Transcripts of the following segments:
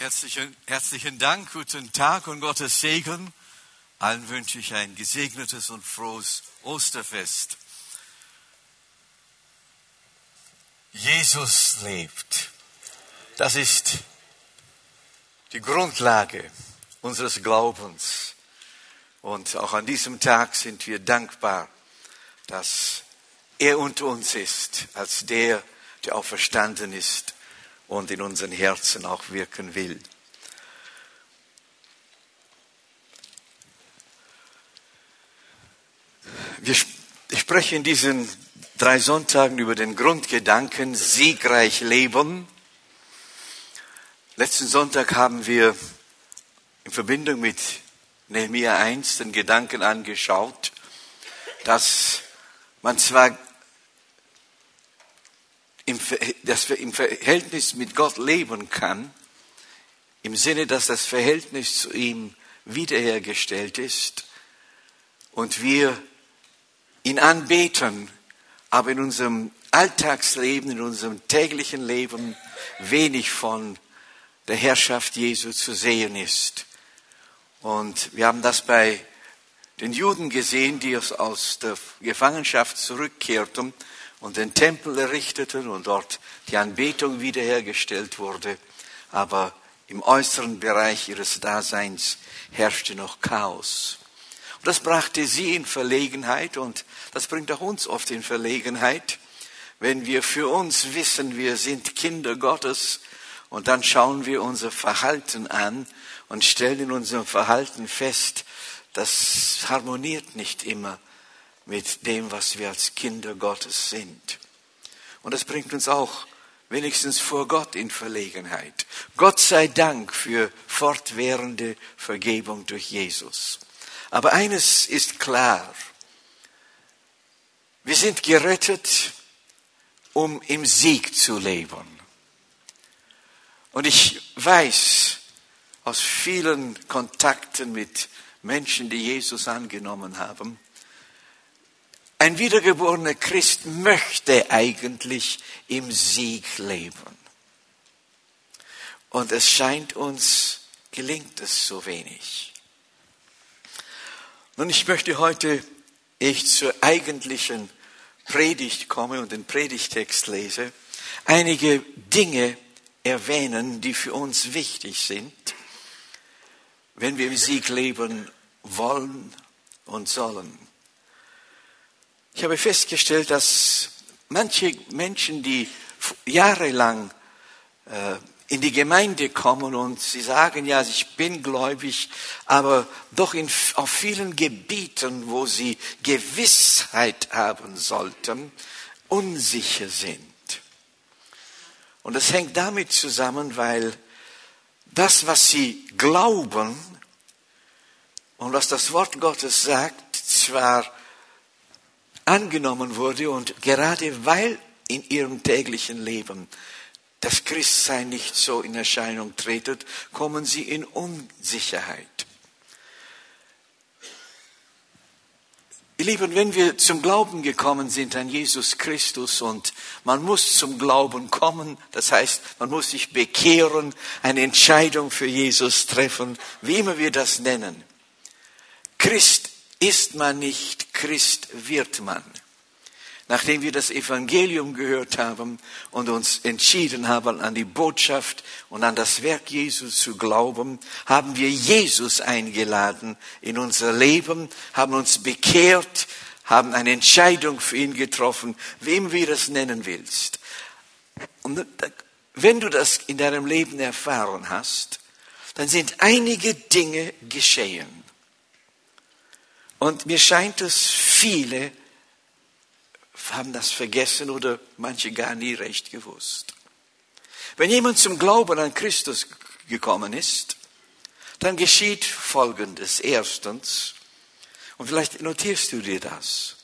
Herzlichen, herzlichen Dank, guten Tag und Gottes Segen. Allen wünsche ich ein gesegnetes und frohes Osterfest. Jesus lebt. Das ist die Grundlage unseres Glaubens. Und auch an diesem Tag sind wir dankbar, dass er unter uns ist, als der, der auferstanden ist und in unseren Herzen auch wirken will. Wir, ich spreche in diesen drei Sonntagen über den Grundgedanken siegreich leben. Letzten Sonntag haben wir in Verbindung mit Nehemiah 1 den Gedanken angeschaut, dass man zwar dass wir im Verhältnis mit Gott leben kann, im Sinne, dass das Verhältnis zu ihm wiederhergestellt ist und wir ihn anbeten, aber in unserem Alltagsleben, in unserem täglichen Leben wenig von der Herrschaft Jesu zu sehen ist. Und wir haben das bei den Juden gesehen, die aus der Gefangenschaft zurückkehrten und den Tempel errichteten und dort die Anbetung wiederhergestellt wurde. Aber im äußeren Bereich ihres Daseins herrschte noch Chaos. Und das brachte sie in Verlegenheit und das bringt auch uns oft in Verlegenheit, wenn wir für uns wissen, wir sind Kinder Gottes und dann schauen wir unser Verhalten an und stellen in unserem Verhalten fest, das harmoniert nicht immer mit dem, was wir als Kinder Gottes sind. Und das bringt uns auch wenigstens vor Gott in Verlegenheit. Gott sei Dank für fortwährende Vergebung durch Jesus. Aber eines ist klar. Wir sind gerettet, um im Sieg zu leben. Und ich weiß aus vielen Kontakten mit Menschen, die Jesus angenommen haben, ein wiedergeborener Christ möchte eigentlich im Sieg leben. Und es scheint uns, gelingt es so wenig. Nun, ich möchte heute, ich zur eigentlichen Predigt komme und den Predigtext lese, einige Dinge erwähnen, die für uns wichtig sind, wenn wir im Sieg leben wollen und sollen. Ich habe festgestellt, dass manche Menschen, die jahrelang äh, in die Gemeinde kommen und sie sagen, ja, ich bin gläubig, aber doch in, auf vielen Gebieten, wo sie Gewissheit haben sollten, unsicher sind. Und das hängt damit zusammen, weil das, was sie glauben und was das Wort Gottes sagt, zwar angenommen wurde und gerade weil in ihrem täglichen Leben das Christsein nicht so in Erscheinung tretet, kommen sie in Unsicherheit. Ihr Lieben, wenn wir zum Glauben gekommen sind an Jesus Christus und man muss zum Glauben kommen, das heißt, man muss sich bekehren, eine Entscheidung für Jesus treffen, wie immer wir das nennen. Christ ist man nicht, Christ wird man. Nachdem wir das Evangelium gehört haben und uns entschieden haben, an die Botschaft und an das Werk Jesus zu glauben, haben wir Jesus eingeladen in unser Leben, haben uns bekehrt, haben eine Entscheidung für ihn getroffen, wem wir das nennen willst. Und wenn du das in deinem Leben erfahren hast, dann sind einige Dinge geschehen. Und mir scheint es, viele haben das vergessen oder manche gar nie recht gewusst. Wenn jemand zum Glauben an Christus gekommen ist, dann geschieht Folgendes. Erstens, und vielleicht notierst du dir das.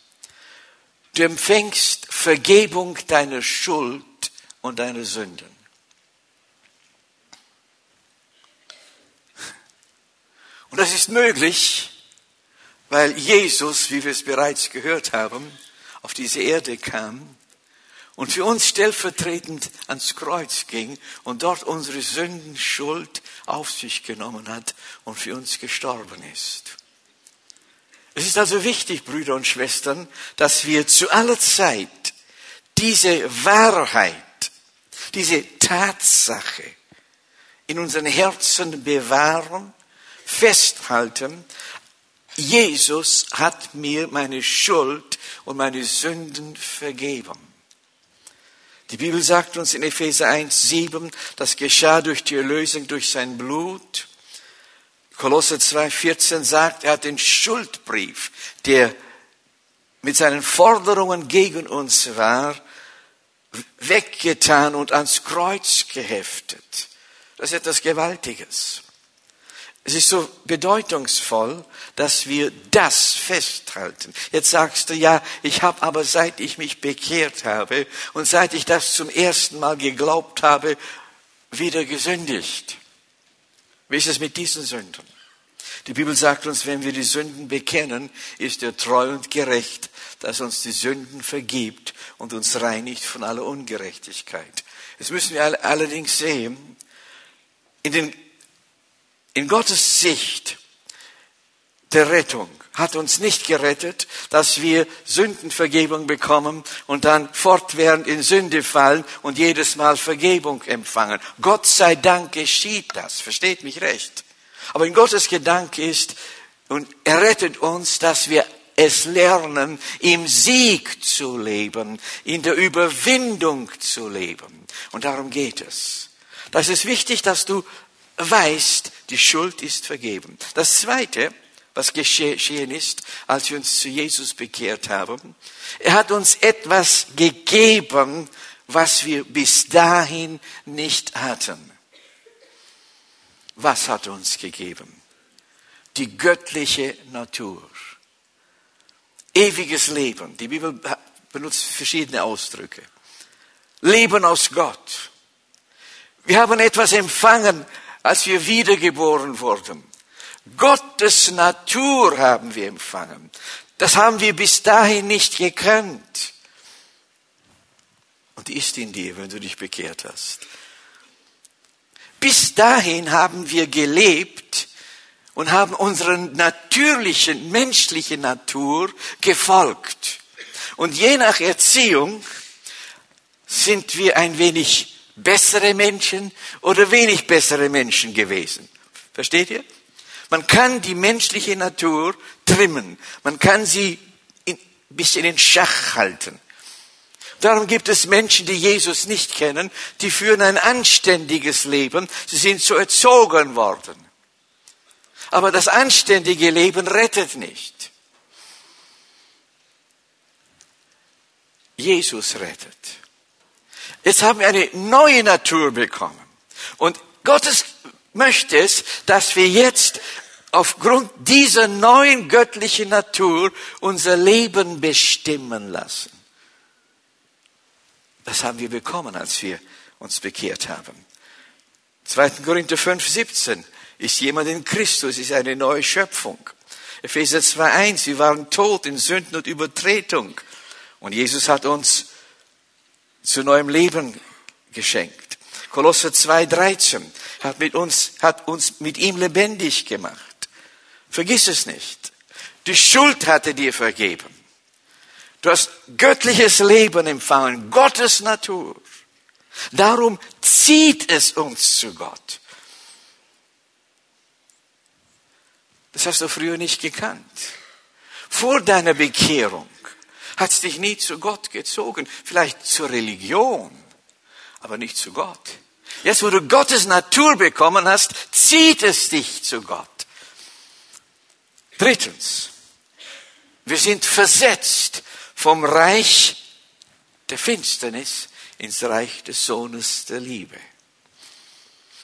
Du empfängst Vergebung deiner Schuld und deiner Sünden. Und das ist möglich, weil Jesus, wie wir es bereits gehört haben, auf diese Erde kam und für uns stellvertretend ans Kreuz ging und dort unsere Sündenschuld auf sich genommen hat und für uns gestorben ist. Es ist also wichtig, Brüder und Schwestern, dass wir zu aller Zeit diese Wahrheit, diese Tatsache in unseren Herzen bewahren, festhalten, Jesus hat mir meine Schuld und meine Sünden vergeben. Die Bibel sagt uns in Epheser 1, 7, das geschah durch die Erlösung durch sein Blut. Kolosse 2, 14 sagt, er hat den Schuldbrief, der mit seinen Forderungen gegen uns war, weggetan und ans Kreuz geheftet. Das ist etwas Gewaltiges. Es ist so bedeutungsvoll, dass wir das festhalten. Jetzt sagst du, ja, ich habe aber seit ich mich bekehrt habe und seit ich das zum ersten Mal geglaubt habe, wieder gesündigt. Wie ist es mit diesen Sünden? Die Bibel sagt uns, wenn wir die Sünden bekennen, ist er treu und gerecht, dass uns die Sünden vergibt und uns reinigt von aller Ungerechtigkeit. Jetzt müssen wir allerdings sehen, in, den, in Gottes Sicht der Rettung hat uns nicht gerettet, dass wir Sündenvergebung bekommen und dann fortwährend in Sünde fallen und jedes Mal Vergebung empfangen. Gott sei Dank geschieht das, versteht mich recht. Aber in Gottes Gedanke ist, und er rettet uns, dass wir es lernen, im Sieg zu leben, in der Überwindung zu leben. Und darum geht es. Das ist wichtig, dass du weißt, die Schuld ist vergeben. Das Zweite, was geschehen ist, als wir uns zu Jesus bekehrt haben, er hat uns etwas gegeben, was wir bis dahin nicht hatten. Was hat er uns gegeben? Die göttliche Natur. Ewiges Leben. Die Bibel benutzt verschiedene Ausdrücke. Leben aus Gott. Wir haben etwas empfangen, als wir wiedergeboren wurden. Gottes Natur haben wir empfangen. Das haben wir bis dahin nicht gekannt. Und die ist in dir, wenn du dich bekehrt hast. Bis dahin haben wir gelebt und haben unserer natürlichen, menschlichen Natur gefolgt. Und je nach Erziehung sind wir ein wenig bessere Menschen oder wenig bessere Menschen gewesen. Versteht ihr? Man kann die menschliche Natur trimmen. Man kann sie ein bisschen in Schach halten. Darum gibt es Menschen, die Jesus nicht kennen, die führen ein anständiges Leben. Sie sind so erzogen worden. Aber das anständige Leben rettet nicht. Jesus rettet. Jetzt haben wir eine neue Natur bekommen. Und Gottes möchte es, dass wir jetzt aufgrund dieser neuen göttlichen Natur unser Leben bestimmen lassen. Das haben wir bekommen, als wir uns bekehrt haben. 2. Korinther 5, 17. Ist jemand in Christus, ist eine neue Schöpfung. Epheser 2, 1. Wir waren tot in Sünden und Übertretung. Und Jesus hat uns zu neuem Leben geschenkt. Kolosser 2,13 hat mit uns, hat uns mit ihm lebendig gemacht. Vergiss es nicht. Die Schuld hatte dir vergeben. Du hast göttliches Leben empfangen, Gottes Natur. Darum zieht es uns zu Gott. Das hast du früher nicht gekannt. Vor deiner Bekehrung hat es dich nie zu Gott gezogen, vielleicht zur Religion, aber nicht zu Gott. Jetzt, wo du Gottes Natur bekommen hast, zieht es dich zu Gott. Drittens, wir sind versetzt vom Reich der Finsternis ins Reich des Sohnes der Liebe.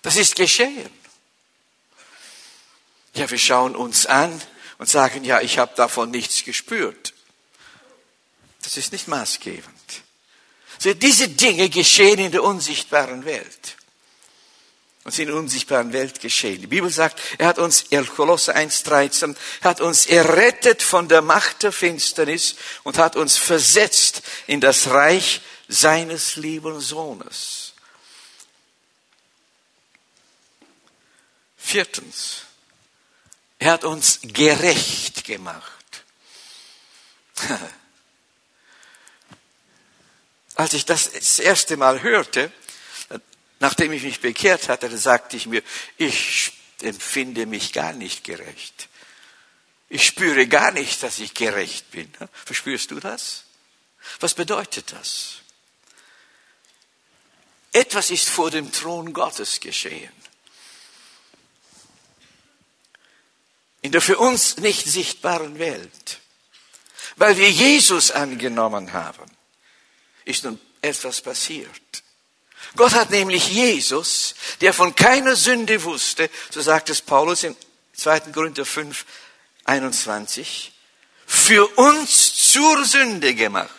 Das ist geschehen. Ja, wir schauen uns an und sagen, ja, ich habe davon nichts gespürt. Das ist nicht maßgebend. So, diese Dinge geschehen in der unsichtbaren Welt. Und in der unsichtbaren Welt geschehen. Die Bibel sagt, er hat uns, Kolosse 1,13, hat uns errettet von der Macht der Finsternis und hat uns versetzt in das Reich seines lieben Sohnes. Viertens, er hat uns gerecht gemacht. Als ich das das erste Mal hörte, nachdem ich mich bekehrt hatte, sagte ich mir, ich empfinde mich gar nicht gerecht. Ich spüre gar nicht, dass ich gerecht bin. Verspürst du das? Was bedeutet das? Etwas ist vor dem Thron Gottes geschehen. In der für uns nicht sichtbaren Welt. Weil wir Jesus angenommen haben, ist nun etwas passiert. Gott hat nämlich Jesus, der von keiner Sünde wusste, so sagt es Paulus in 2. Korinther 5, 21, für uns zur Sünde gemacht.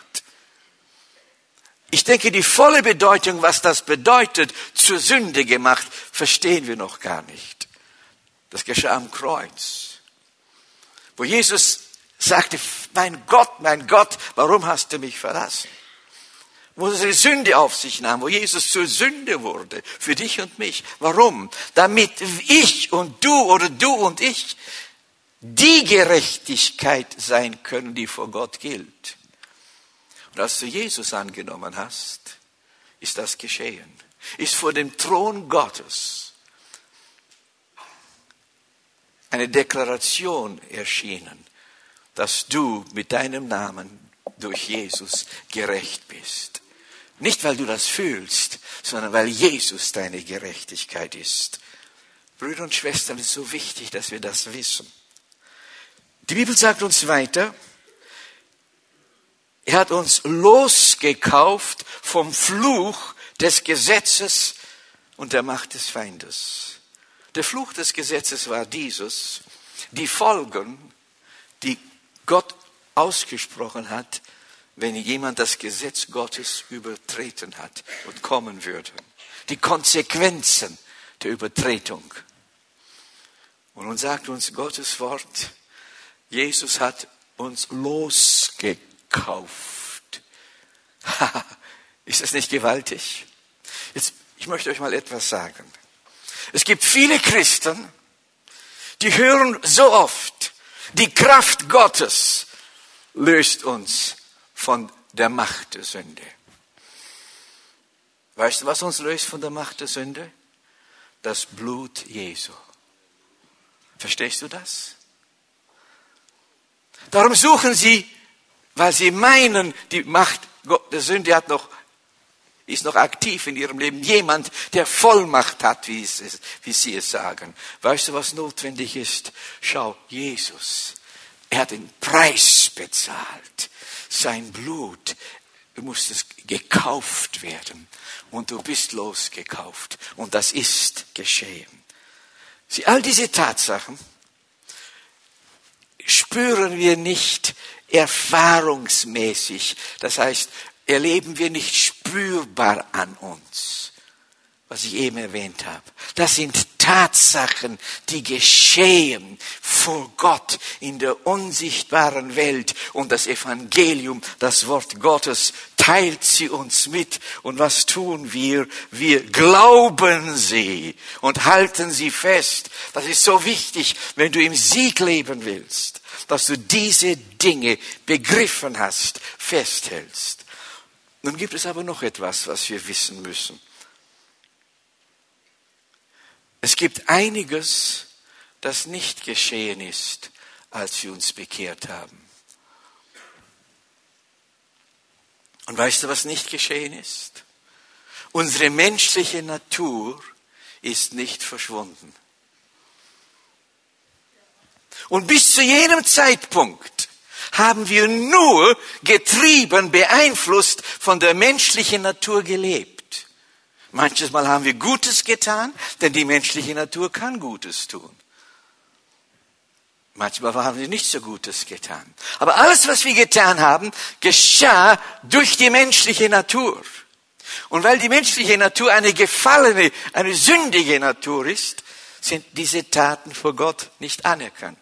Ich denke, die volle Bedeutung, was das bedeutet, zur Sünde gemacht, verstehen wir noch gar nicht. Das geschah am Kreuz, wo Jesus sagte, mein Gott, mein Gott, warum hast du mich verlassen? Wo er die Sünde auf sich nahm, wo Jesus zur Sünde wurde, für dich und mich. Warum? Damit ich und du oder du und ich die Gerechtigkeit sein können, die vor Gott gilt. Und als du Jesus angenommen hast, ist das geschehen. Ist vor dem Thron Gottes eine Deklaration erschienen, dass du mit deinem Namen durch Jesus gerecht bist. Nicht, weil du das fühlst, sondern weil Jesus deine Gerechtigkeit ist. Brüder und Schwestern, es ist so wichtig, dass wir das wissen. Die Bibel sagt uns weiter, er hat uns losgekauft vom Fluch des Gesetzes und der Macht des Feindes. Der Fluch des Gesetzes war dieses, die Folgen, die Gott ausgesprochen hat, wenn jemand das Gesetz Gottes übertreten hat und kommen würde. Die Konsequenzen der Übertretung. Und nun sagt uns Gottes Wort, Jesus hat uns losgekauft. Ist das nicht gewaltig? Jetzt, ich möchte euch mal etwas sagen. Es gibt viele Christen, die hören so oft, die Kraft Gottes löst uns von der Macht der Sünde. Weißt du, was uns löst von der Macht der Sünde? Das Blut Jesu. Verstehst du das? Darum suchen sie, weil sie meinen, die Macht der Sünde hat noch, ist noch aktiv in ihrem Leben. Jemand, der Vollmacht hat, wie, es, wie sie es sagen. Weißt du, was notwendig ist? Schau, Jesus. Er hat den Preis bezahlt. Sein Blut musste gekauft werden. Und du bist losgekauft. Und das ist geschehen. Sie, all diese Tatsachen, spüren wir nicht erfahrungsmäßig. Das heißt, erleben wir nicht spürbar an uns, was ich eben erwähnt habe. Das sind Tatsachen, die geschehen vor Gott in der unsichtbaren Welt und das Evangelium, das Wort Gottes, teilt sie uns mit. Und was tun wir? Wir glauben sie und halten sie fest. Das ist so wichtig, wenn du im Sieg leben willst, dass du diese Dinge begriffen hast, festhältst. Nun gibt es aber noch etwas, was wir wissen müssen. Es gibt einiges, das nicht geschehen ist, als wir uns bekehrt haben. Und weißt du, was nicht geschehen ist? Unsere menschliche Natur ist nicht verschwunden. Und bis zu jenem Zeitpunkt haben wir nur getrieben, beeinflusst von der menschlichen Natur gelebt. Manches Mal haben wir Gutes getan, denn die menschliche Natur kann Gutes tun. Manchmal haben wir nicht so Gutes getan. Aber alles, was wir getan haben, geschah durch die menschliche Natur. Und weil die menschliche Natur eine gefallene, eine sündige Natur ist, sind diese Taten vor Gott nicht anerkannt.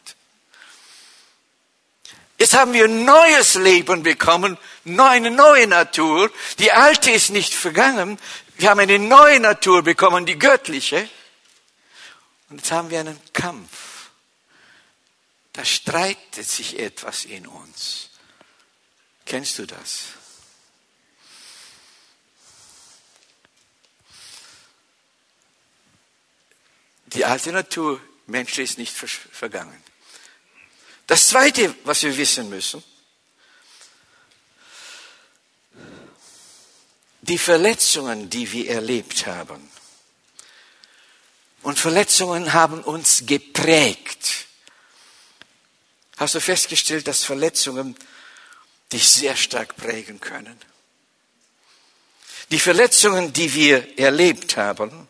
Jetzt haben wir ein neues Leben bekommen, eine neue Natur. Die alte ist nicht vergangen. Wir haben eine neue Natur bekommen, die göttliche. Und jetzt haben wir einen Kampf. Da streitet sich etwas in uns. Kennst du das? Die alte Natur, Mensch ist nicht vergangen. Das Zweite, was wir wissen müssen, die Verletzungen, die wir erlebt haben. Und Verletzungen haben uns geprägt. Hast du festgestellt, dass Verletzungen dich sehr stark prägen können? Die Verletzungen, die wir erlebt haben,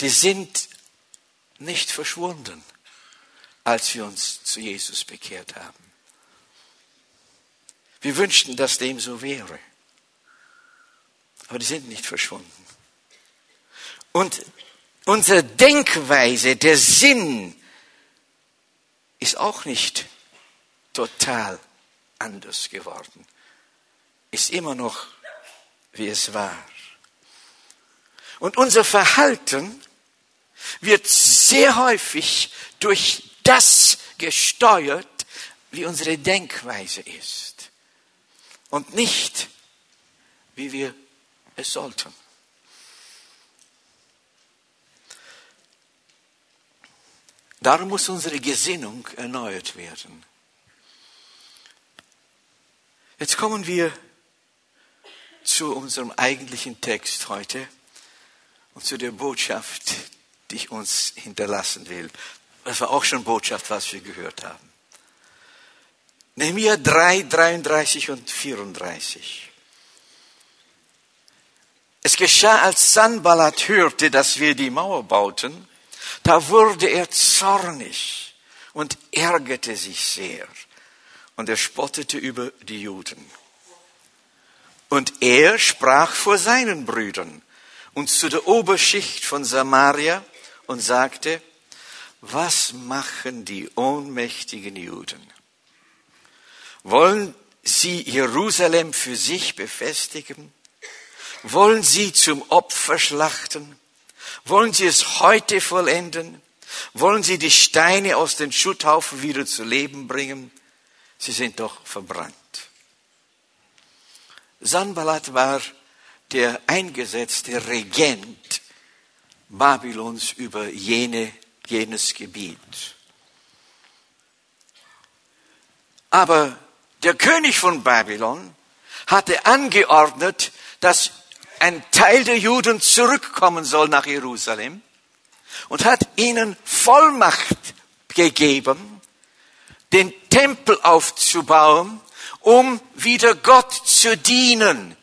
die sind nicht verschwunden, als wir uns zu Jesus bekehrt haben. Wir wünschten, dass dem so wäre. Aber die sind nicht verschwunden. Und unsere Denkweise, der Sinn ist auch nicht total anders geworden. Ist immer noch, wie es war. Und unser Verhalten wird sehr häufig durch das gesteuert, wie unsere Denkweise ist. Und nicht, wie wir es sollten. Darum muss unsere Gesinnung erneuert werden. Jetzt kommen wir zu unserem eigentlichen Text heute und zu der Botschaft, die ich uns hinterlassen will. Das war auch schon Botschaft, was wir gehört haben. Nehemiah 3, 33 und 34. Es geschah, als Sanballat hörte, dass wir die Mauer bauten, da wurde er zornig und ärgerte sich sehr und er spottete über die Juden. Und er sprach vor seinen Brüdern und zu der Oberschicht von Samaria und sagte, was machen die ohnmächtigen Juden? Wollen sie Jerusalem für sich befestigen? Wollen sie zum Opfer schlachten? Wollen sie es heute vollenden? Wollen sie die Steine aus den Schutthaufen wieder zu Leben bringen? Sie sind doch verbrannt. Sanballat war der eingesetzte Regent Babylons über jene, jenes Gebiet. Aber der König von Babylon hatte angeordnet, dass ein Teil der Juden zurückkommen soll nach Jerusalem und hat ihnen Vollmacht gegeben, den Tempel aufzubauen, um wieder Gott zu dienen.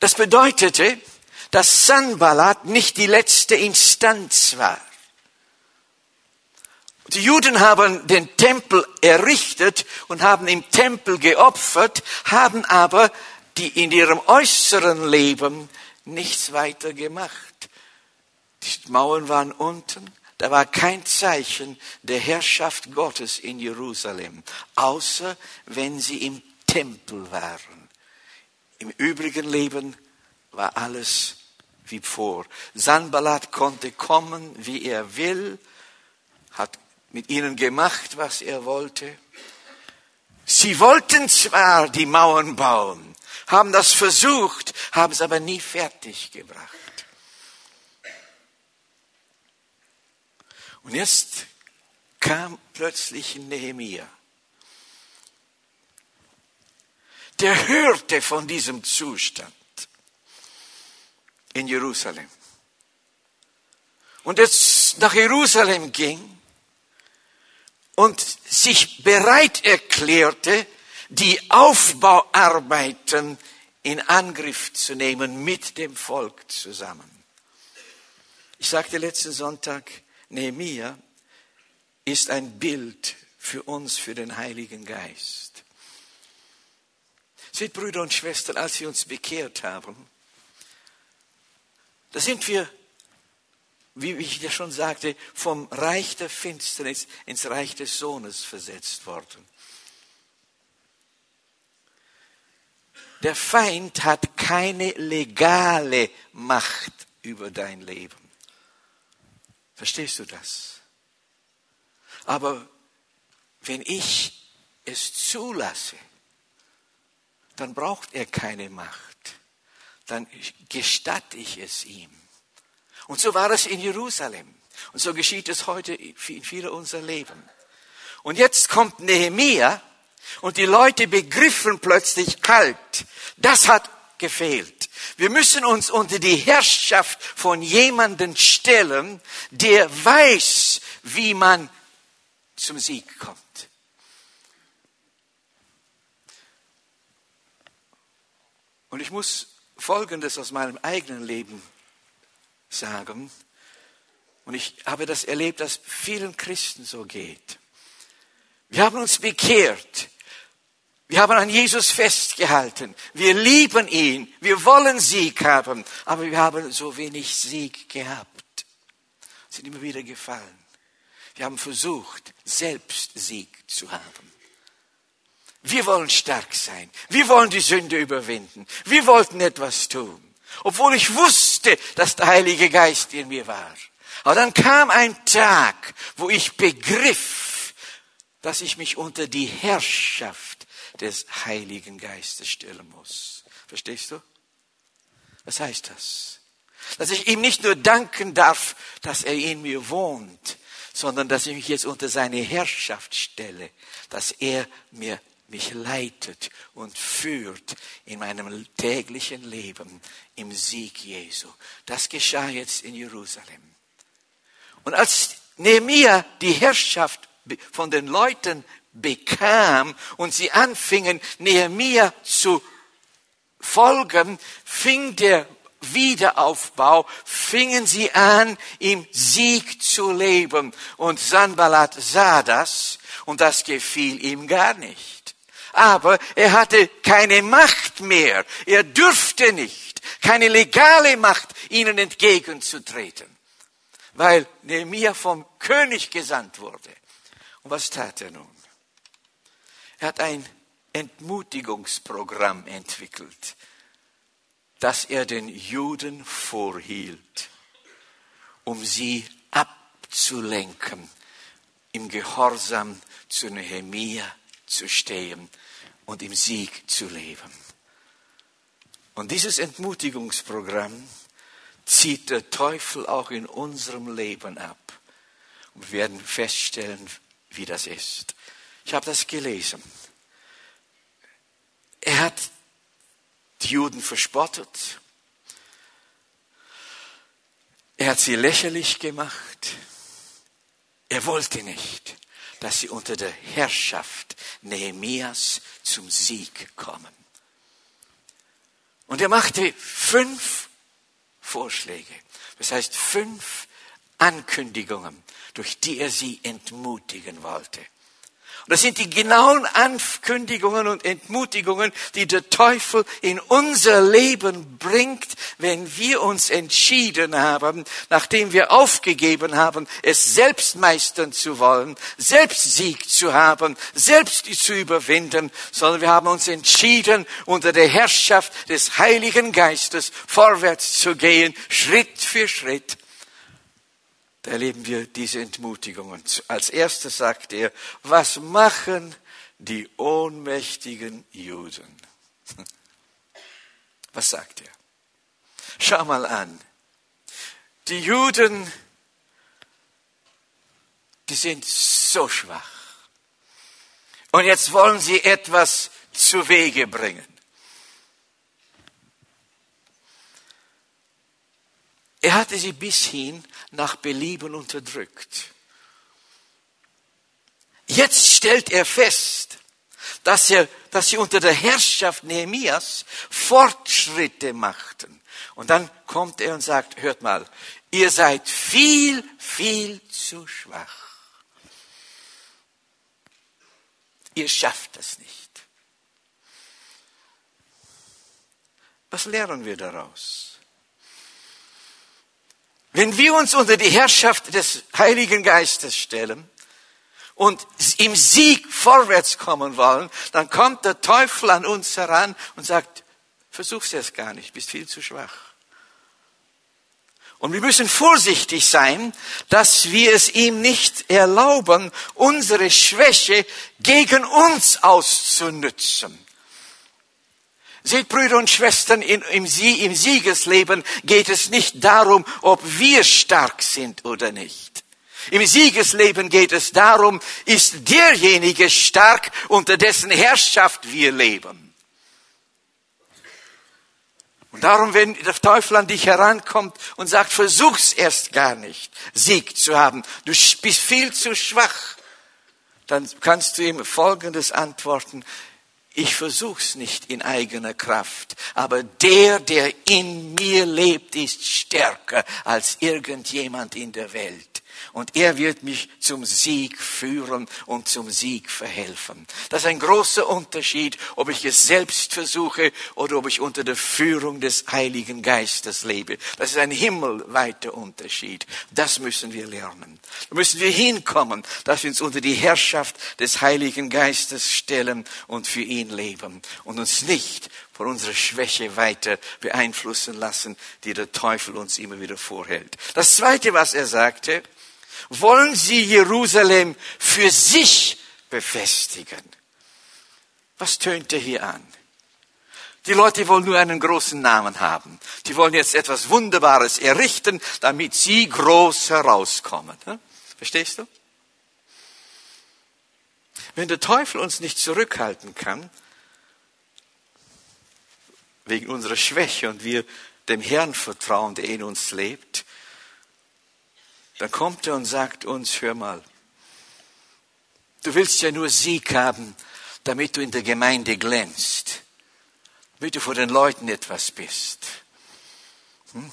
Das bedeutete, dass Sanballat nicht die letzte Instanz war. Die Juden haben den Tempel errichtet und haben im Tempel geopfert, haben aber die in ihrem äußeren Leben nichts weiter gemacht. Die Mauern waren unten, da war kein Zeichen der Herrschaft Gottes in Jerusalem, außer wenn sie im Tempel waren. Im übrigen Leben war alles wie vor. Sanballat konnte kommen, wie er will, hat mit ihnen gemacht, was er wollte. Sie wollten zwar die Mauern bauen, haben das versucht, haben es aber nie fertig gebracht. Und jetzt kam plötzlich Nehemiah. Der hörte von diesem Zustand in Jerusalem. Und jetzt nach Jerusalem ging und sich bereit erklärte, die Aufbauarbeiten in Angriff zu nehmen mit dem Volk zusammen. Ich sagte letzten Sonntag, Nehemiah ist ein Bild für uns, für den Heiligen Geist. Seht, Brüder und Schwestern, als wir uns bekehrt haben, da sind wir wie ich dir schon sagte, vom Reich der Finsternis ins Reich des Sohnes versetzt worden. Der Feind hat keine legale Macht über dein Leben. Verstehst du das? Aber wenn ich es zulasse, dann braucht er keine Macht. Dann gestatte ich es ihm. Und so war es in Jerusalem. Und so geschieht es heute in vielen unserer Leben. Und jetzt kommt Nehemia und die Leute begriffen plötzlich halt, das hat gefehlt. Wir müssen uns unter die Herrschaft von jemandem stellen, der weiß, wie man zum Sieg kommt. Und ich muss Folgendes aus meinem eigenen Leben sagen. Und ich habe das erlebt, dass vielen Christen so geht. Wir haben uns bekehrt. Wir haben an Jesus festgehalten. Wir lieben ihn. Wir wollen Sieg haben. Aber wir haben so wenig Sieg gehabt. Sind immer wieder gefallen. Wir haben versucht, selbst Sieg zu haben. Wir wollen stark sein. Wir wollen die Sünde überwinden. Wir wollten etwas tun. Obwohl ich wusste, dass der Heilige Geist in mir war. Aber dann kam ein Tag, wo ich begriff, dass ich mich unter die Herrschaft des Heiligen Geistes stellen muss. Verstehst du? Was heißt das? Dass ich ihm nicht nur danken darf, dass er in mir wohnt, sondern dass ich mich jetzt unter seine Herrschaft stelle, dass er mir mich leitet und führt in meinem täglichen Leben im Sieg Jesu. Das geschah jetzt in Jerusalem. Und als Nehemiah die Herrschaft von den Leuten bekam und sie anfingen, Nehemiah zu folgen, fing der Wiederaufbau, fingen sie an, im Sieg zu leben. Und Sanballat sah das und das gefiel ihm gar nicht aber er hatte keine Macht mehr. Er dürfte nicht, keine legale Macht, ihnen entgegenzutreten, weil Nehemiah vom König gesandt wurde. Und was tat er nun? Er hat ein Entmutigungsprogramm entwickelt, das er den Juden vorhielt, um sie abzulenken, im Gehorsam zu Nehemia zu stehen und im Sieg zu leben. Und dieses Entmutigungsprogramm zieht der Teufel auch in unserem Leben ab. Und wir werden feststellen, wie das ist. Ich habe das gelesen. Er hat die Juden verspottet. Er hat sie lächerlich gemacht. Er wollte nicht, dass sie unter der Herrschaft Nehemias zum Sieg kommen. Und er machte fünf Vorschläge, das heißt fünf Ankündigungen, durch die er sie entmutigen wollte. Und das sind die genauen Ankündigungen und Entmutigungen, die der Teufel in unser Leben bringt, wenn wir uns entschieden haben, nachdem wir aufgegeben haben, es selbst meistern zu wollen, selbst Sieg zu haben, selbst zu überwinden, sondern wir haben uns entschieden, unter der Herrschaft des Heiligen Geistes vorwärts zu gehen, Schritt für Schritt da erleben wir diese Entmutigungen. Als erstes sagt er, was machen die ohnmächtigen Juden? Was sagt er? Schau mal an. Die Juden, die sind so schwach. Und jetzt wollen sie etwas zu Wege bringen. Er hatte sie bis hin nach Belieben unterdrückt. Jetzt stellt er fest, dass, er, dass sie unter der Herrschaft Nehemias Fortschritte machten. Und dann kommt er und sagt, hört mal, ihr seid viel, viel zu schwach. Ihr schafft es nicht. Was lernen wir daraus? Wenn wir uns unter die Herrschaft des Heiligen Geistes stellen und im Sieg vorwärts kommen wollen, dann kommt der Teufel an uns heran und sagt, versuch's erst gar nicht, bist viel zu schwach. Und wir müssen vorsichtig sein, dass wir es ihm nicht erlauben, unsere Schwäche gegen uns auszunützen. Seht, Brüder und Schwestern, in, im, im Siegesleben geht es nicht darum, ob wir stark sind oder nicht. Im Siegesleben geht es darum, ist derjenige stark, unter dessen Herrschaft wir leben. Und darum, wenn der Teufel an dich herankommt und sagt, versuch's erst gar nicht, Sieg zu haben, du bist viel zu schwach, dann kannst du ihm Folgendes antworten, ich versuch's nicht in eigener Kraft, aber der, der in mir lebt, ist stärker als irgendjemand in der Welt und er wird mich zum Sieg führen und zum Sieg verhelfen. Das ist ein großer Unterschied, ob ich es selbst versuche oder ob ich unter der Führung des Heiligen Geistes lebe. Das ist ein himmelweiter Unterschied. Das müssen wir lernen. Da müssen wir hinkommen, dass wir uns unter die Herrschaft des Heiligen Geistes stellen und für ihn leben und uns nicht von unserer Schwäche weiter beeinflussen lassen, die der Teufel uns immer wieder vorhält. Das Zweite, was er sagte, wollen sie Jerusalem für sich befestigen. Was tönte hier an? Die Leute wollen nur einen großen Namen haben. Die wollen jetzt etwas Wunderbares errichten, damit sie groß herauskommen. Verstehst du? Wenn der Teufel uns nicht zurückhalten kann, wegen unserer Schwäche und wir dem Herrn vertrauen, der in uns lebt, dann kommt er und sagt uns, hör mal, du willst ja nur Sieg haben, damit du in der Gemeinde glänzt, damit du vor den Leuten etwas bist, hm?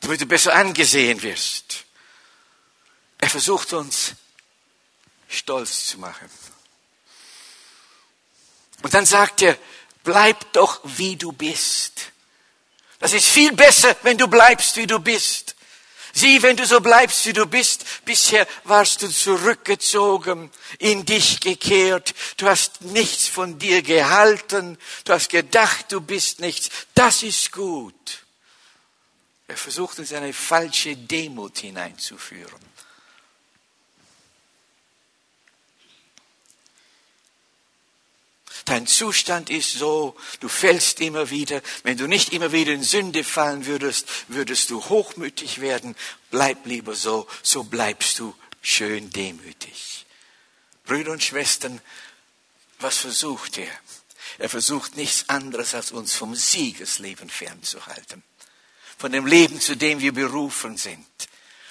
damit du besser angesehen wirst. Er versucht uns stolz zu machen. Und dann sagt er, bleib doch wie du bist. Das ist viel besser, wenn du bleibst, wie du bist. Sieh, wenn du so bleibst, wie du bist, bisher warst du zurückgezogen, in dich gekehrt, du hast nichts von dir gehalten, du hast gedacht, du bist nichts, das ist gut. Er versucht uns eine falsche Demut hineinzuführen. Dein Zustand ist so, du fällst immer wieder. Wenn du nicht immer wieder in Sünde fallen würdest, würdest du hochmütig werden. Bleib lieber so, so bleibst du schön demütig. Brüder und Schwestern, was versucht er? Er versucht nichts anderes, als uns vom Siegesleben fernzuhalten. Von dem Leben, zu dem wir berufen sind.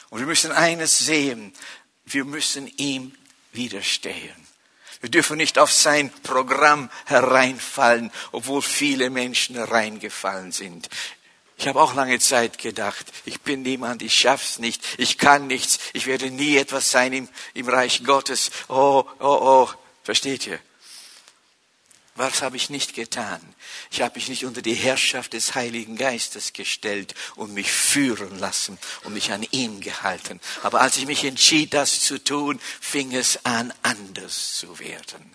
Und wir müssen eines sehen, wir müssen ihm widerstehen. Wir dürfen nicht auf sein Programm hereinfallen, obwohl viele Menschen hereingefallen sind. Ich habe auch lange Zeit gedacht, ich bin niemand, ich schaff's nicht, ich kann nichts, ich werde nie etwas sein im, im Reich Gottes. Oh, oh, oh, versteht ihr? Was habe ich nicht getan? Ich habe mich nicht unter die Herrschaft des Heiligen Geistes gestellt und mich führen lassen und mich an ihm gehalten. Aber als ich mich entschied, das zu tun, fing es an, anders zu werden.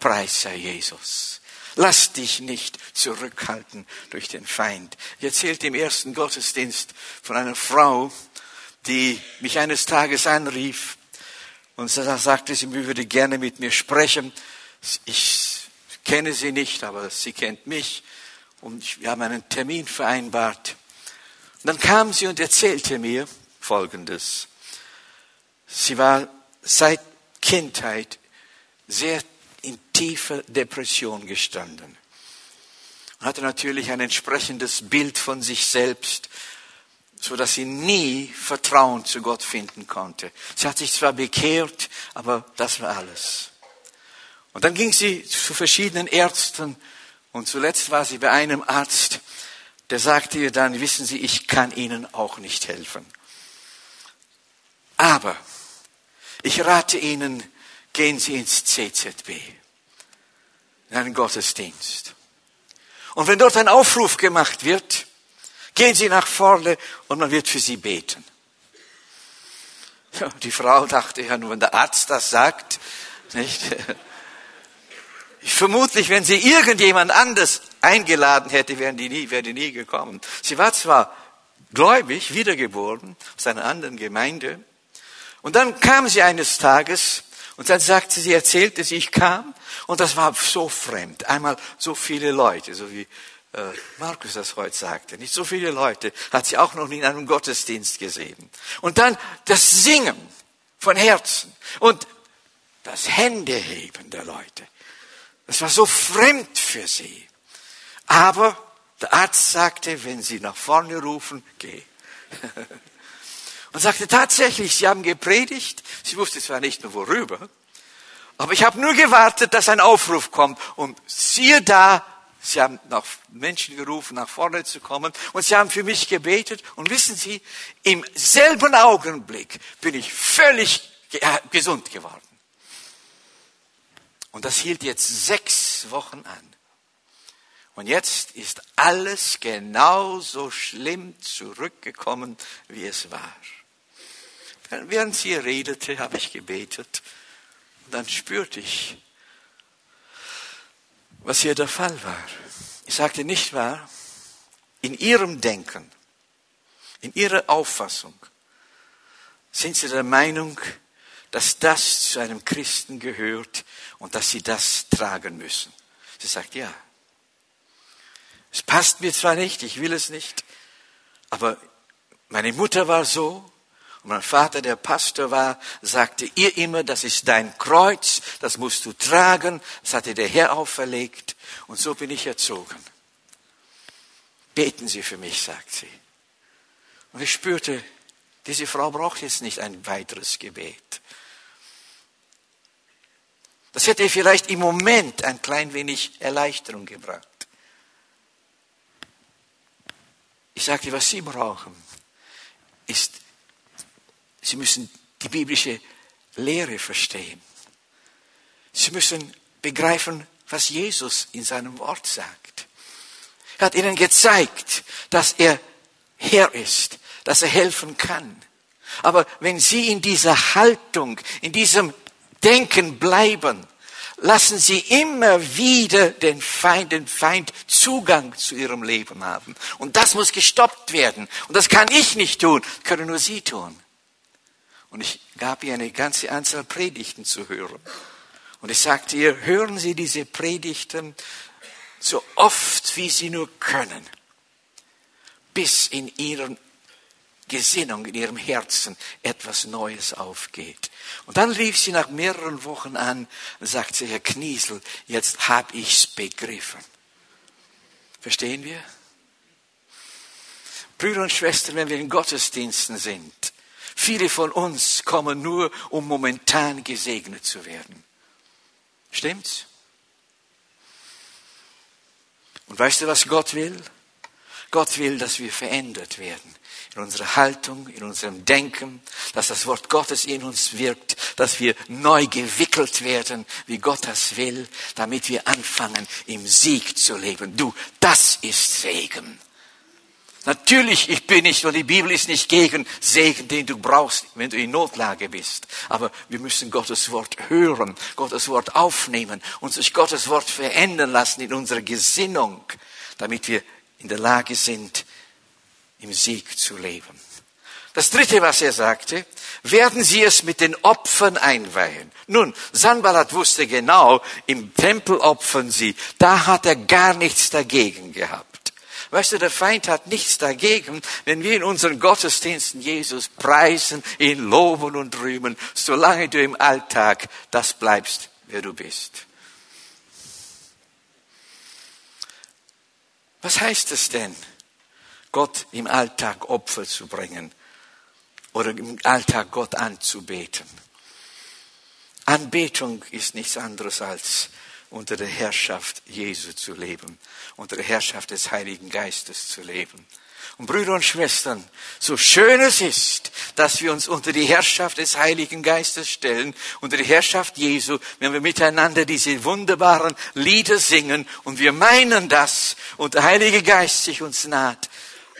Preis sei Jesus. Lass dich nicht zurückhalten durch den Feind. Ich erzählte im ersten Gottesdienst von einer Frau, die mich eines Tages anrief und sagte, sie würde gerne mit mir sprechen. Ich kenne sie nicht, aber sie kennt mich und wir haben einen Termin vereinbart. Und dann kam sie und erzählte mir Folgendes. Sie war seit Kindheit sehr in tiefer Depression gestanden. Hatte natürlich ein entsprechendes Bild von sich selbst, so dass sie nie Vertrauen zu Gott finden konnte. Sie hat sich zwar bekehrt, aber das war alles. Und dann ging sie zu verschiedenen Ärzten und zuletzt war sie bei einem Arzt, der sagte ihr dann, wissen Sie, ich kann Ihnen auch nicht helfen. Aber ich rate Ihnen, gehen Sie ins CZB, in einen Gottesdienst. Und wenn dort ein Aufruf gemacht wird, Gehen Sie nach vorne und man wird für Sie beten. Die Frau dachte ja nur, wenn der Arzt das sagt, nicht? Vermutlich, wenn sie irgendjemand anders eingeladen hätte, wären die nie, wäre die nie gekommen. Sie war zwar gläubig, wiedergeboren, aus einer anderen Gemeinde. Und dann kam sie eines Tages und dann sagte sie, erzählte sie, ich kam und das war so fremd. Einmal so viele Leute, so wie äh, Markus das heute sagte. Nicht so viele Leute hat sie auch noch nie in einem Gottesdienst gesehen. Und dann das Singen von Herzen und das Händeheben der Leute. Das war so fremd für sie. Aber der Arzt sagte, wenn Sie nach vorne rufen, geh. Und sagte tatsächlich, Sie haben gepredigt. Sie wusste zwar nicht nur worüber, aber ich habe nur gewartet, dass ein Aufruf kommt. Und siehe da, Sie haben nach Menschen gerufen, nach vorne zu kommen. Und Sie haben für mich gebetet. Und wissen Sie, im selben Augenblick bin ich völlig gesund geworden. Und das hielt jetzt sechs Wochen an. Und jetzt ist alles genauso schlimm zurückgekommen, wie es war. Während sie redete, habe ich gebetet. Und dann spürte ich, was hier der Fall war. Ich sagte nicht wahr, in ihrem Denken, in ihrer Auffassung sind sie der Meinung, dass das zu einem Christen gehört und dass sie das tragen müssen. Sie sagt, ja. Es passt mir zwar nicht, ich will es nicht, aber meine Mutter war so und mein Vater, der Pastor war, sagte ihr immer, das ist dein Kreuz, das musst du tragen, das hatte der Herr auferlegt und so bin ich erzogen. Beten Sie für mich, sagt sie. Und ich spürte, diese Frau braucht jetzt nicht ein weiteres Gebet. Das hätte vielleicht im Moment ein klein wenig Erleichterung gebracht. Ich sagte, was Sie brauchen, ist, Sie müssen die biblische Lehre verstehen. Sie müssen begreifen, was Jesus in seinem Wort sagt. Er hat ihnen gezeigt, dass er Herr ist, dass er helfen kann. Aber wenn Sie in dieser Haltung, in diesem Denken bleiben, lassen Sie immer wieder den Feind, den Feind Zugang zu Ihrem Leben haben. Und das muss gestoppt werden. Und das kann ich nicht tun, können nur Sie tun. Und ich gab ihr eine ganze Anzahl Predigten zu hören. Und ich sagte ihr, hören Sie diese Predigten so oft, wie Sie nur können, bis in Ihren Gesinnung, in ihrem Herzen etwas Neues aufgeht. Und dann rief sie nach mehreren Wochen an und sagte, Herr Kniesel, jetzt hab ich's begriffen. Verstehen wir? Brüder und Schwestern, wenn wir in Gottesdiensten sind, viele von uns kommen nur, um momentan gesegnet zu werden. Stimmt's? Und weißt du, was Gott will? Gott will, dass wir verändert werden in unserer Haltung, in unserem Denken, dass das Wort Gottes in uns wirkt, dass wir neu gewickelt werden, wie Gott das will, damit wir anfangen, im Sieg zu leben. Du, das ist Segen. Natürlich, ich bin nicht, und die Bibel ist nicht gegen Segen, den du brauchst, wenn du in Notlage bist. Aber wir müssen Gottes Wort hören, Gottes Wort aufnehmen, uns durch Gottes Wort verändern lassen in unserer Gesinnung, damit wir in der Lage sind, im Sieg zu leben. Das dritte, was er sagte, werden Sie es mit den Opfern einweihen. Nun, Sanballat wusste genau, im Tempel opfern Sie, da hat er gar nichts dagegen gehabt. Weißt du, der Feind hat nichts dagegen, wenn wir in unseren Gottesdiensten Jesus preisen, ihn loben und rühmen, solange du im Alltag das bleibst, wer du bist. Was heißt es denn? Gott im Alltag Opfer zu bringen oder im Alltag Gott anzubeten. Anbetung ist nichts anderes als unter der Herrschaft Jesu zu leben, unter der Herrschaft des Heiligen Geistes zu leben. Und Brüder und Schwestern, so schön es ist, dass wir uns unter die Herrschaft des Heiligen Geistes stellen, unter die Herrschaft Jesu, wenn wir miteinander diese wunderbaren Lieder singen und wir meinen das und der Heilige Geist sich uns naht,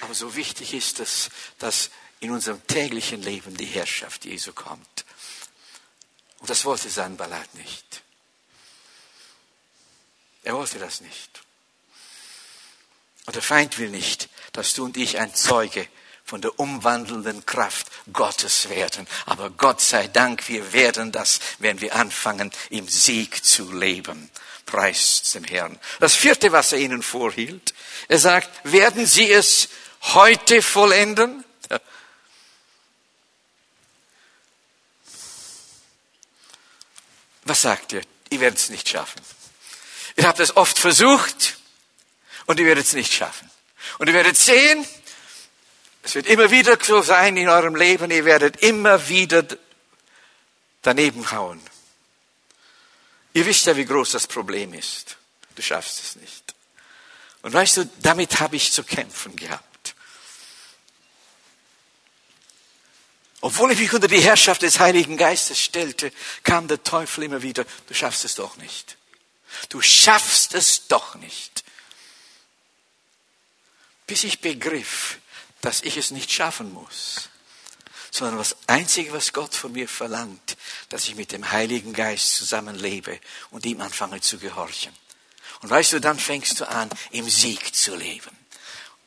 Aber so wichtig ist es, dass in unserem täglichen Leben die Herrschaft Jesu kommt. Und das wollte Sanballat nicht. Er wollte das nicht. Und der Feind will nicht, dass du und ich ein Zeuge von der umwandelnden Kraft Gottes werden. Aber Gott sei Dank, wir werden das, wenn wir anfangen, im Sieg zu leben. Preis dem Herrn. Das vierte, was er ihnen vorhielt, er sagt, werden sie es heute vollenden? Was sagt ihr? Ihr werdet es nicht schaffen. Ihr habt es oft versucht und ihr werdet es nicht schaffen. Und ihr werdet sehen, es wird immer wieder so sein in eurem Leben, ihr werdet immer wieder daneben hauen. Ihr wisst ja, wie groß das Problem ist. Du schaffst es nicht. Und weißt du, damit habe ich zu kämpfen gehabt. Obwohl ich mich unter die Herrschaft des Heiligen Geistes stellte, kam der Teufel immer wieder, du schaffst es doch nicht. Du schaffst es doch nicht. Bis ich begriff, dass ich es nicht schaffen muss, sondern das Einzige, was Gott von mir verlangt, dass ich mit dem Heiligen Geist zusammenlebe und ihm anfange zu gehorchen. Und weißt du, dann fängst du an, im Sieg zu leben.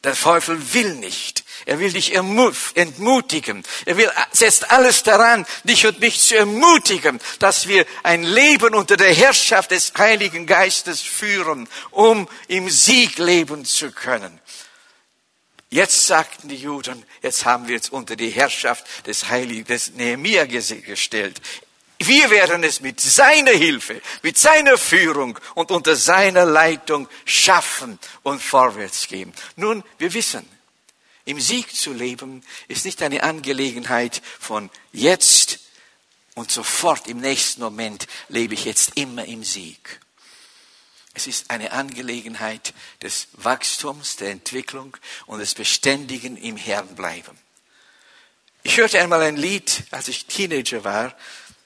Der Teufel will nicht. Er will dich entmutigen. Er will, setzt alles daran, dich und mich zu ermutigen, dass wir ein Leben unter der Herrschaft des Heiligen Geistes führen, um im Sieg leben zu können. Jetzt sagten die Juden, jetzt haben wir es unter die Herrschaft des Heiligen, des Nehemiah gestellt. Wir werden es mit seiner Hilfe, mit seiner Führung und unter seiner Leitung schaffen und vorwärts gehen. Nun, wir wissen, im Sieg zu leben ist nicht eine Angelegenheit von jetzt und sofort im nächsten Moment lebe ich jetzt immer im Sieg. Es ist eine Angelegenheit des Wachstums, der Entwicklung und des Beständigen im Herrn bleiben. Ich hörte einmal ein Lied, als ich Teenager war,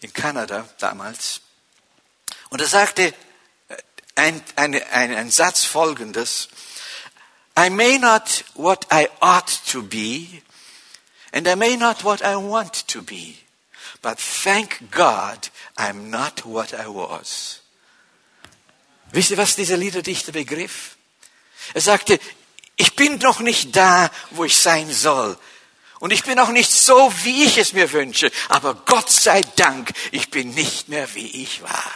in Kanada damals, und er sagte ein, ein, ein, ein Satz folgendes, I may not what I ought to be, and I may not what I want to be, but thank God I'm not what I was. Wisst ihr, was dieser Liederdichter begriff? Er sagte, ich bin noch nicht da, wo ich sein soll. Und ich bin auch nicht so, wie ich es mir wünsche. Aber Gott sei Dank, ich bin nicht mehr, wie ich war.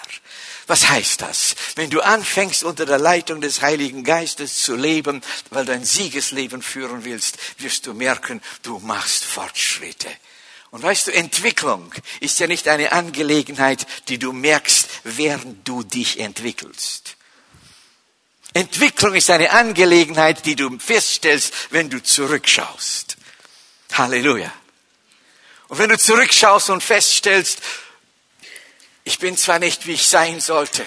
Was heißt das? Wenn du anfängst, unter der Leitung des Heiligen Geistes zu leben, weil du ein Siegesleben führen willst, wirst du merken, du machst Fortschritte. Und weißt du, Entwicklung ist ja nicht eine Angelegenheit, die du merkst, während du dich entwickelst. Entwicklung ist eine Angelegenheit, die du feststellst, wenn du zurückschaust. Halleluja. Und wenn du zurückschaust und feststellst, ich bin zwar nicht, wie ich sein sollte,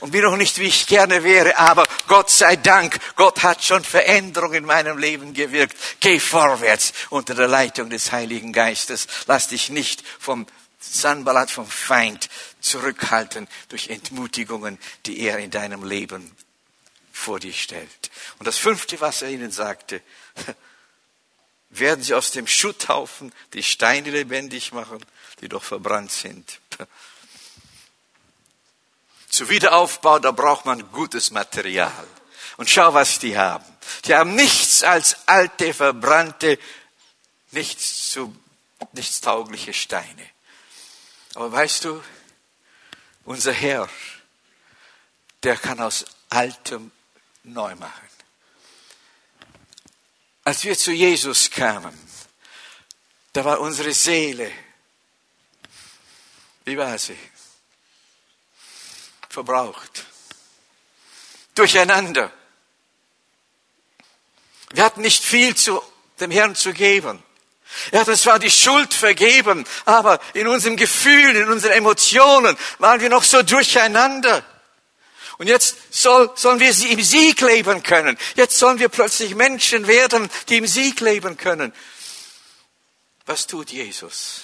und bin noch nicht, wie ich gerne wäre, aber Gott sei Dank, Gott hat schon Veränderung in meinem Leben gewirkt. Geh vorwärts unter der Leitung des Heiligen Geistes. Lass dich nicht vom Sanballat, vom Feind zurückhalten durch Entmutigungen, die er in deinem Leben vor dir stellt. Und das fünfte, was er ihnen sagte, werden sie aus dem Schutthaufen die Steine lebendig machen, die doch verbrannt sind. Zu Wiederaufbau, da braucht man gutes Material. Und schau, was die haben. Die haben nichts als alte, verbrannte, nichts zu, nichts taugliche Steine. Aber weißt du, unser Herr, der kann aus altem neu machen. Als wir zu Jesus kamen, da war unsere Seele, wie war sie? Verbraucht. Durcheinander. Wir hatten nicht viel zu dem Herrn zu geben. Er hat uns zwar die Schuld vergeben, aber in unserem Gefühl, in unseren Emotionen waren wir noch so durcheinander. Und jetzt soll, sollen wir sie im Sieg leben können. Jetzt sollen wir plötzlich Menschen werden, die im Sieg leben können. Was tut Jesus?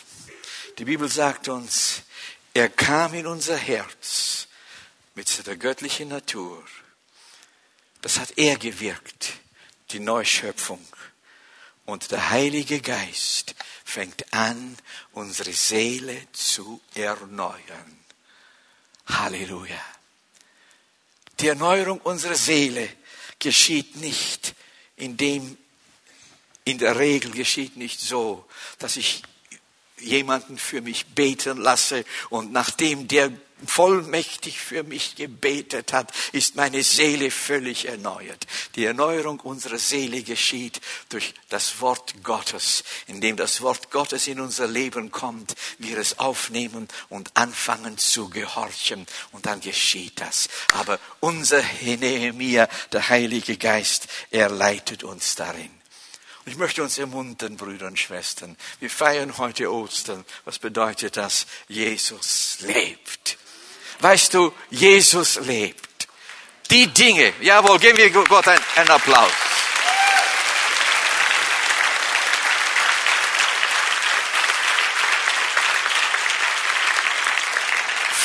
Die Bibel sagt uns, er kam in unser Herz mit der göttlichen Natur. Das hat er gewirkt, die Neuschöpfung. Und der Heilige Geist fängt an, unsere Seele zu erneuern. Halleluja. Die Erneuerung unserer Seele geschieht nicht, indem in der Regel geschieht nicht so, dass ich jemanden für mich beten lasse und nachdem der vollmächtig für mich gebetet hat, ist meine Seele völlig erneuert. Die Erneuerung unserer Seele geschieht durch das Wort Gottes. Indem das Wort Gottes in unser Leben kommt, wir es aufnehmen und anfangen zu gehorchen und dann geschieht das. Aber unser Nehemiah, der Heilige Geist, er leitet uns darin. Ich möchte uns ermuntern, Brüder und Schwestern. Wir feiern heute Ostern. Was bedeutet das? Jesus lebt. Weißt du, Jesus lebt. Die Dinge, jawohl, geben wir Gott einen, Applaus.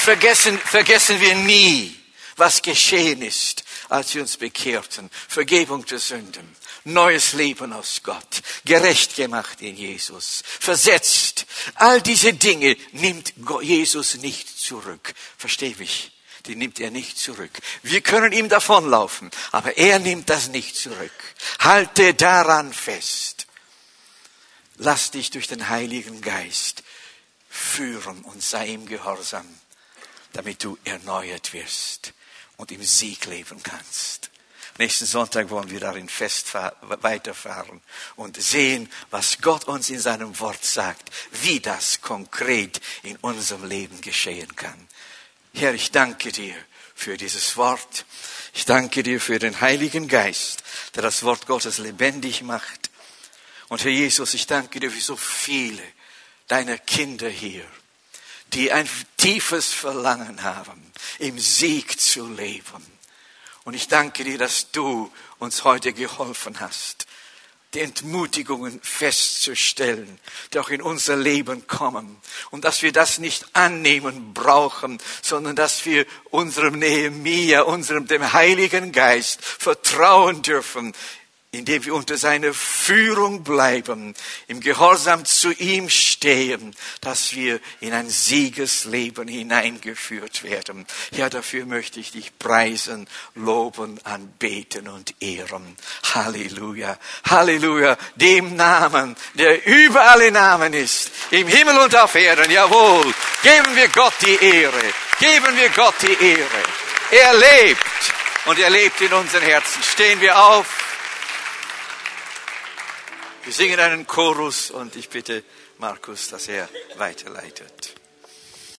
Vergessen, vergessen wir nie, was geschehen ist, als wir uns bekehrten. Vergebung der Sünden neues Leben aus Gott, gerecht gemacht in Jesus, versetzt. All diese Dinge nimmt Jesus nicht zurück. Versteh mich? Die nimmt er nicht zurück. Wir können ihm davonlaufen, aber er nimmt das nicht zurück. Halte daran fest. Lass dich durch den Heiligen Geist führen und sei ihm gehorsam, damit du erneuert wirst und im Sieg leben kannst. Nächsten Sonntag wollen wir darin fest weiterfahren und sehen, was Gott uns in seinem Wort sagt, wie das konkret in unserem Leben geschehen kann. Herr, ich danke dir für dieses Wort. Ich danke dir für den Heiligen Geist, der das Wort Gottes lebendig macht. Und Herr Jesus, ich danke dir für so viele deiner Kinder hier, die ein tiefes Verlangen haben, im Sieg zu leben und ich danke dir, dass du uns heute geholfen hast, die Entmutigungen festzustellen, die auch in unser Leben kommen. Und dass wir das nicht annehmen brauchen, sondern dass wir unserem Nehemiah, unserem dem Heiligen Geist vertrauen dürfen, indem wir unter seiner Führung bleiben, im Gehorsam zu ihm stehen, dass wir in ein Siegesleben hineingeführt werden. Ja, dafür möchte ich dich preisen, loben, anbeten und ehren. Halleluja, Halleluja, dem Namen, der über alle Namen ist, im Himmel und auf Erden, jawohl, geben wir Gott die Ehre, geben wir Gott die Ehre. Er lebt und er lebt in unseren Herzen. Stehen wir auf. Wir singen einen Chorus und ich bitte Markus, dass er weiterleitet.